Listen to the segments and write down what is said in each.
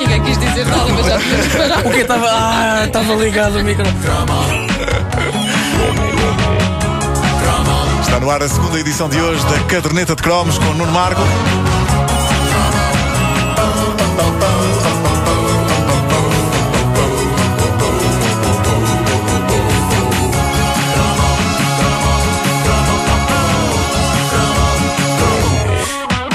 Ninguém quis dizer nada, mas já tínhamos parado. O que estava. Ah, estava ligado o micro. Está no ar a segunda edição de hoje da Caderneta de Cromos com Nuno Marco.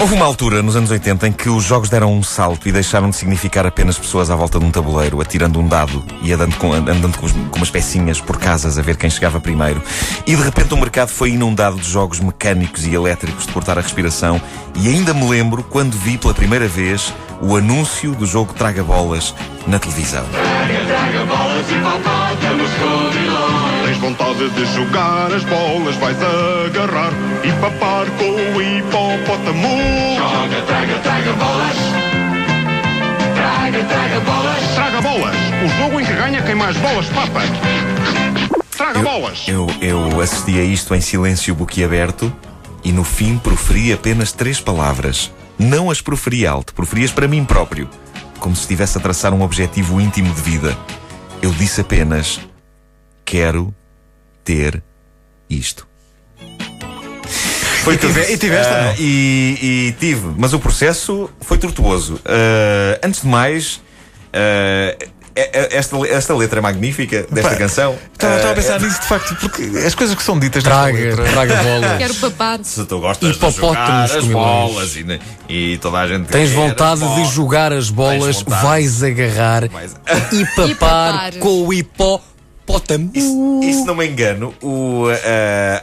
Houve uma altura, nos anos 80, em que os jogos deram um salto e deixaram de significar apenas pessoas à volta de um tabuleiro, atirando um dado e andando com, andando com, umas pecinhas por casas a ver quem chegava primeiro. E de repente o mercado foi inundado de jogos mecânicos e elétricos de cortar a respiração. E ainda me lembro quando vi pela primeira vez o anúncio do jogo Traga Bolas na televisão. Tens vontade de jogar as bolas, vais agarrar e papar com o hipopótamo. Joga, traga, traga bolas. Traga, traga bolas. Traga bolas. O jogo em que ganha quem mais bolas papa. Traga bolas. Eu, eu assisti a isto em silêncio boquiaberto e no fim proferi apenas três palavras. Não as proferi alto, proferi-as para mim próprio, como se estivesse a traçar um objetivo íntimo de vida. Eu disse apenas: Quero ter isto. Foi eu tive- e tiveste não? e, e tive, mas o processo foi tortuoso. Ah, antes de mais, é- é- esta, esta letra é magnífica desta Pá, canção. Estava, estava a pensar nisso de facto, porque as coisas que são ditas Traga, letra- traga bolas. Quero papar. se tu gostas de jogar as bolas e, e toda a gente Tens vontade de jogar as bolas, vais agarrar Vais- e papar, E papar. com o hipopótamo. E se- e se não me engano, o,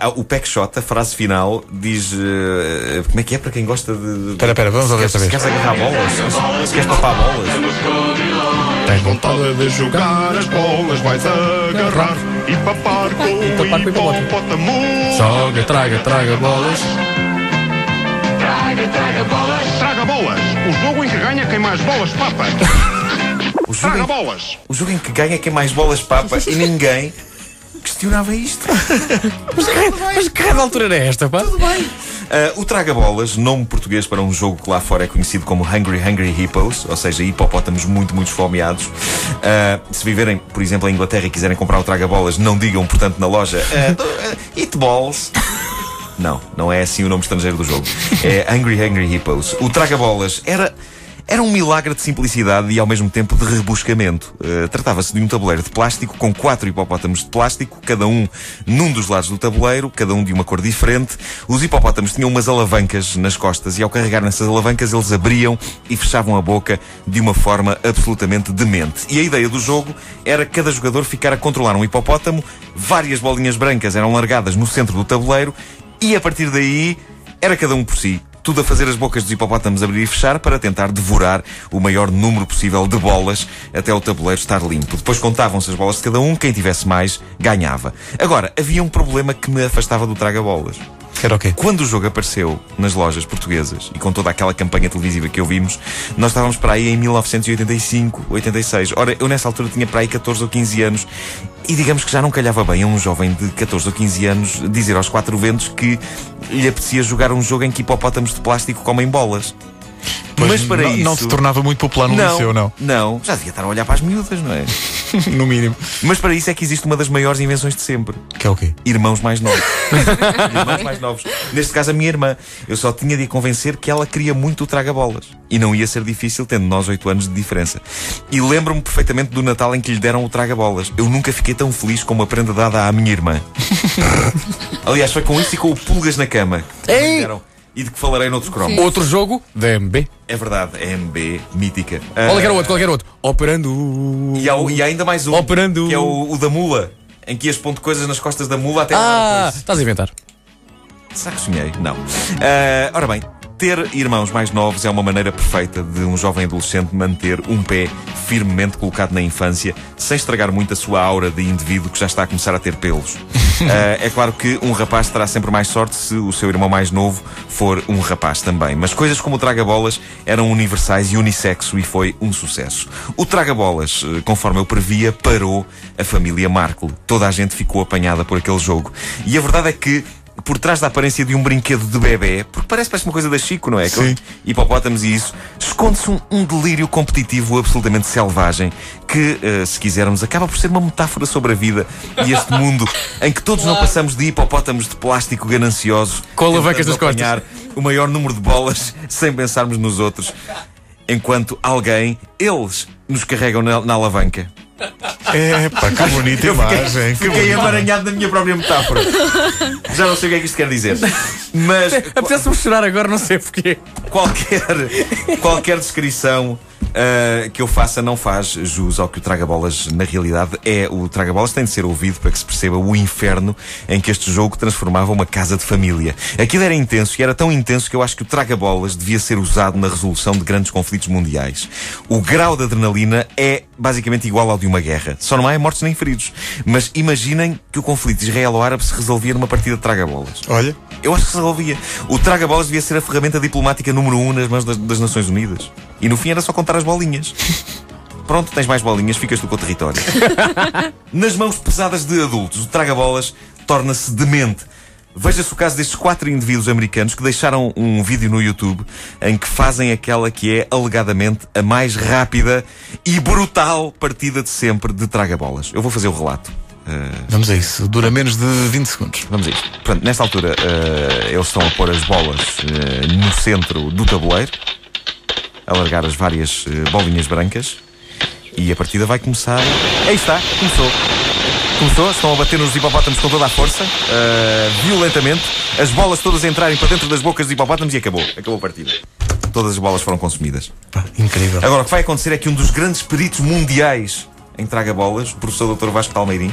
ah, o Peck Shot, a frase final, diz. ah, como é que é para quem gosta de. Espera, espera, vamos ouvir queres, vez. se queres agarrar bolas, se, queres papar bolas. Tens vontade de jogar as bolas, vais agarrar e papar com o hipopótamo. Joga, traga, traga bolas. Traga, traga bolas. Traga bolas. O jogo em que ganha quem mais bolas papa. O jogo, Traga em, bolas. o jogo em que ganha quem mais bolas papa e ninguém questionava isto. Mas, que- mas que de altura era esta, pá? Ah, o Traga-Bolas, nome português para um jogo que lá fora é conhecido como Hungry Hungry Hippos, ou seja, hipopótamos muito, muito esfomeados. Ah, se viverem, por exemplo, em Inglaterra e quiserem comprar o Traga-Bolas, não digam, portanto, na loja ah, Eat Balls. Não, não é assim o nome estrangeiro do jogo. É Hungry Hungry Hippos. O Traga-Bolas era. Era um milagre de simplicidade e ao mesmo tempo de rebuscamento. Uh, Tratava-se de um tabuleiro de plástico com quatro hipopótamos de plástico, cada um num dos lados do tabuleiro, cada um de uma cor diferente. Os hipopótamos tinham umas alavancas nas costas e ao carregar nessas alavancas eles abriam e fechavam a boca de uma forma absolutamente demente. E a ideia do jogo era cada jogador ficar a controlar um hipopótamo, várias bolinhas brancas eram largadas no centro do tabuleiro e a partir daí era cada um por si. Tudo a fazer as bocas dos hipopótamos abrir e fechar para tentar devorar o maior número possível de bolas até o tabuleiro estar limpo. Depois contavam-se as bolas de cada um, quem tivesse mais ganhava. Agora, havia um problema que me afastava do traga-bolas. Era o quê? Quando o jogo apareceu nas lojas portuguesas e com toda aquela campanha televisiva que ouvimos, nós estávamos para aí em 1985, 86. Ora, eu nessa altura tinha para aí 14 ou 15 anos e digamos que já não calhava bem a um jovem de 14 ou 15 anos dizer aos quatro ventos que lhe apetecia jogar um jogo em que hipopótamos de plástico comem bolas. Pois Mas para não, isso. não se tornava muito popular no não, liceu, não. não, já devia estar a olhar para as miúdas, não é? no mínimo. Mas para isso é que existe uma das maiores invenções de sempre. Que é o quê? irmãos mais novos. irmãos mais novos. Neste caso, a minha irmã. Eu só tinha de a convencer que ela queria muito o traga-bolas. E não ia ser difícil, tendo nós oito anos de diferença. E lembro-me perfeitamente do Natal em que lhe deram o traga-bolas. Eu nunca fiquei tão feliz com uma prenda dada à minha irmã. Aliás, foi com isso e com o pulgas na cama. que me Ei! deram. E de que falarei noutros cromos. Outro jogo da MB. É verdade, é MB, mítica. Qual é que era o Ah, outro? Qual é que era o outro? Operando. E há, o- e há ainda mais um. Operando. Que é o, o da mula. Em que ias pondo coisas nas costas da mula até ela dar Ah, estás a inventar. Será que sonhei? Não. Ah, ora bem, ter irmãos mais novos é uma maneira perfeita de um jovem adolescente manter um pé firmemente colocado na infância, sem estragar muito a sua aura de indivíduo que já está a começar a ter pelos. Ah, é claro que um rapaz terá sempre mais sorte se o seu irmão mais novo for um rapaz também. Mas coisas como o traga-bolas eram universais e unissexo e foi um sucesso. O traga-bolas, eh, conforme eu previa, parou a família Markle. Toda a gente ficou apanhada por aquele jogo. E a verdade é que por trás da aparência de um brinquedo de bebê, porque parece, parece uma coisa da Chico, não é? Sim. Hipopótamos e isso, esconde-se um, um delírio competitivo absolutamente selvagem que, eh, se quisermos, acaba por ser uma metáfora sobre a vida e este mundo em que todos não Claro. passamos de hipopótamos de plástico gananciosos Com alavancas nas costas. o maior número de bolas sem pensarmos nos outros, enquanto alguém, eles, nos carregam na, na alavanca. É, pá, que bonita imagem. Que Fiquei bonita. emaranhado na minha própria metáfora. Já não sei o que é que isto quer dizer. Mas Apetece-me chorar agora, não sei porquê. qualquer, qualquer descrição ah, que eu faça não faz jus ao que o Traga-Bolas na realidade é. O Traga-Bolas tem de ser ouvido para que se perceba o inferno em que este jogo transformava uma casa de família. Aquilo era intenso e era tão intenso que eu acho que o Traga-Bolas devia ser usado na resolução de grandes conflitos mundiais. O grau de adrenalina é basicamente igual ao de uma guerra. Só não há mortos nem feridos. Mas imaginem que o conflito israelo-árabe se resolvia numa partida de Traga-Bolas. Olha, Eu acho que se resolvia. O traga-bolas devia ser a ferramenta diplomática número um nas mãos das, das Nações Unidas. E no fim era só contar as bolinhas. Pronto, tens mais bolinhas, ficas tu com o território. Nas mãos pesadas de adultos, o traga-bolas torna-se demente. Veja-se o caso destes quatro indivíduos americanos que deixaram um vídeo no YouTube em que fazem aquela que é alegadamente a mais rápida e brutal partida de sempre de traga-bolas. Eu vou fazer o relato. Uh, vamos a isso. Dura menos de 20 segundos. Vamos a isto. Portanto, nesta altura, eh, eles estão a pôr as bolas eh, no centro do tabuleiro, a largar as várias eh, bolinhas brancas, e a partida vai começar. Aí está, começou. Começou, estão a bater nos hipopótamos com toda a força, eh, violentamente, as bolas todas entrarem para dentro das bocas dos hipopótamos e acabou. Acabou a partida. Todas as bolas foram consumidas. Pá, incrível. Agora, o que vai acontecer é que um dos grandes peritos mundiais em traga-bolas, o professor Dr. Vasco Palmeirim,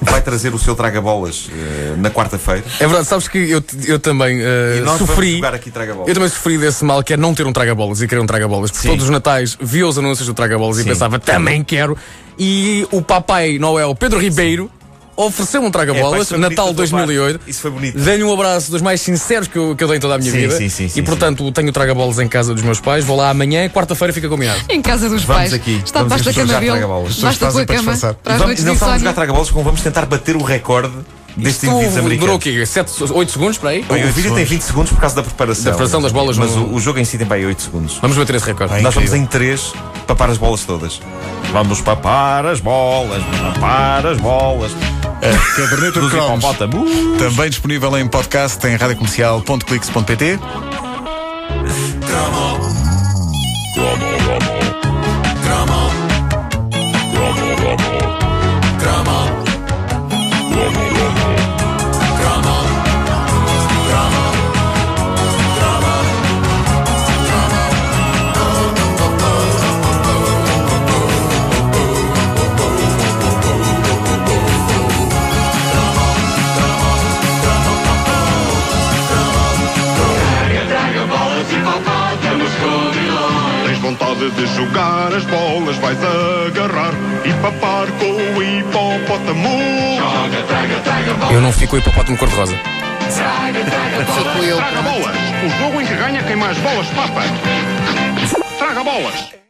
vai trazer o seu traga-bolas eh, na quarta-feira. É verdade, sabes que eu, eu também vamos sofri. jogar aqui traga-bolas. Eu também sofri desse mal que é não ter um traga-bolas e querer um traga-bolas. Todos os natais via os anúncios do traga-bolas e pensava, também quero. E o papai Noel Pedro Ribeiro ofereceu um É, traga-bolas, bonito Natal da tua parte. 2008. Isso foi bonito. Dei-lhe um abraço dos mais sinceros que eu, que eu dei em toda a minha Sim, vida. sim, sim, sim, e portanto tenho o traga-bolas em casa dos meus pais. Vou lá amanhã, quarta-feira fica combinado. Em casa dos Vamos pais. aqui, Está vamos debaixo da aqui cama jogar dele. Debaixo da pessoas tua cama. Para Vamos, não estamos a jogar traga-bolas, como vamos tentar bater o recorde destes Isto indivíduos americanos. durou o quê? 7, 8 segundos para aí? Bem, o vídeo tem 20 segundos por causa da preparação. Da preparação das bolas Mas no- o, o jogo em si tem para aí 8 segundos. Vamos bater esse recorde. Bem. Nós vamos em 3 papar as bolas todas. Vamos papar as bolas, papar as bolas. Caderneta de Dos cromos. hipopótamos. Também disponível em podcast em radiocomercial.clix.pt. de jogar as bolas, vais agarrar e papar com o hipopótamo. Eu não fico o hipopótamo cor-de-rosa. Fico eu. Traga bolas, o jogo em que ganha quem mais bolas papa. Traga bolas.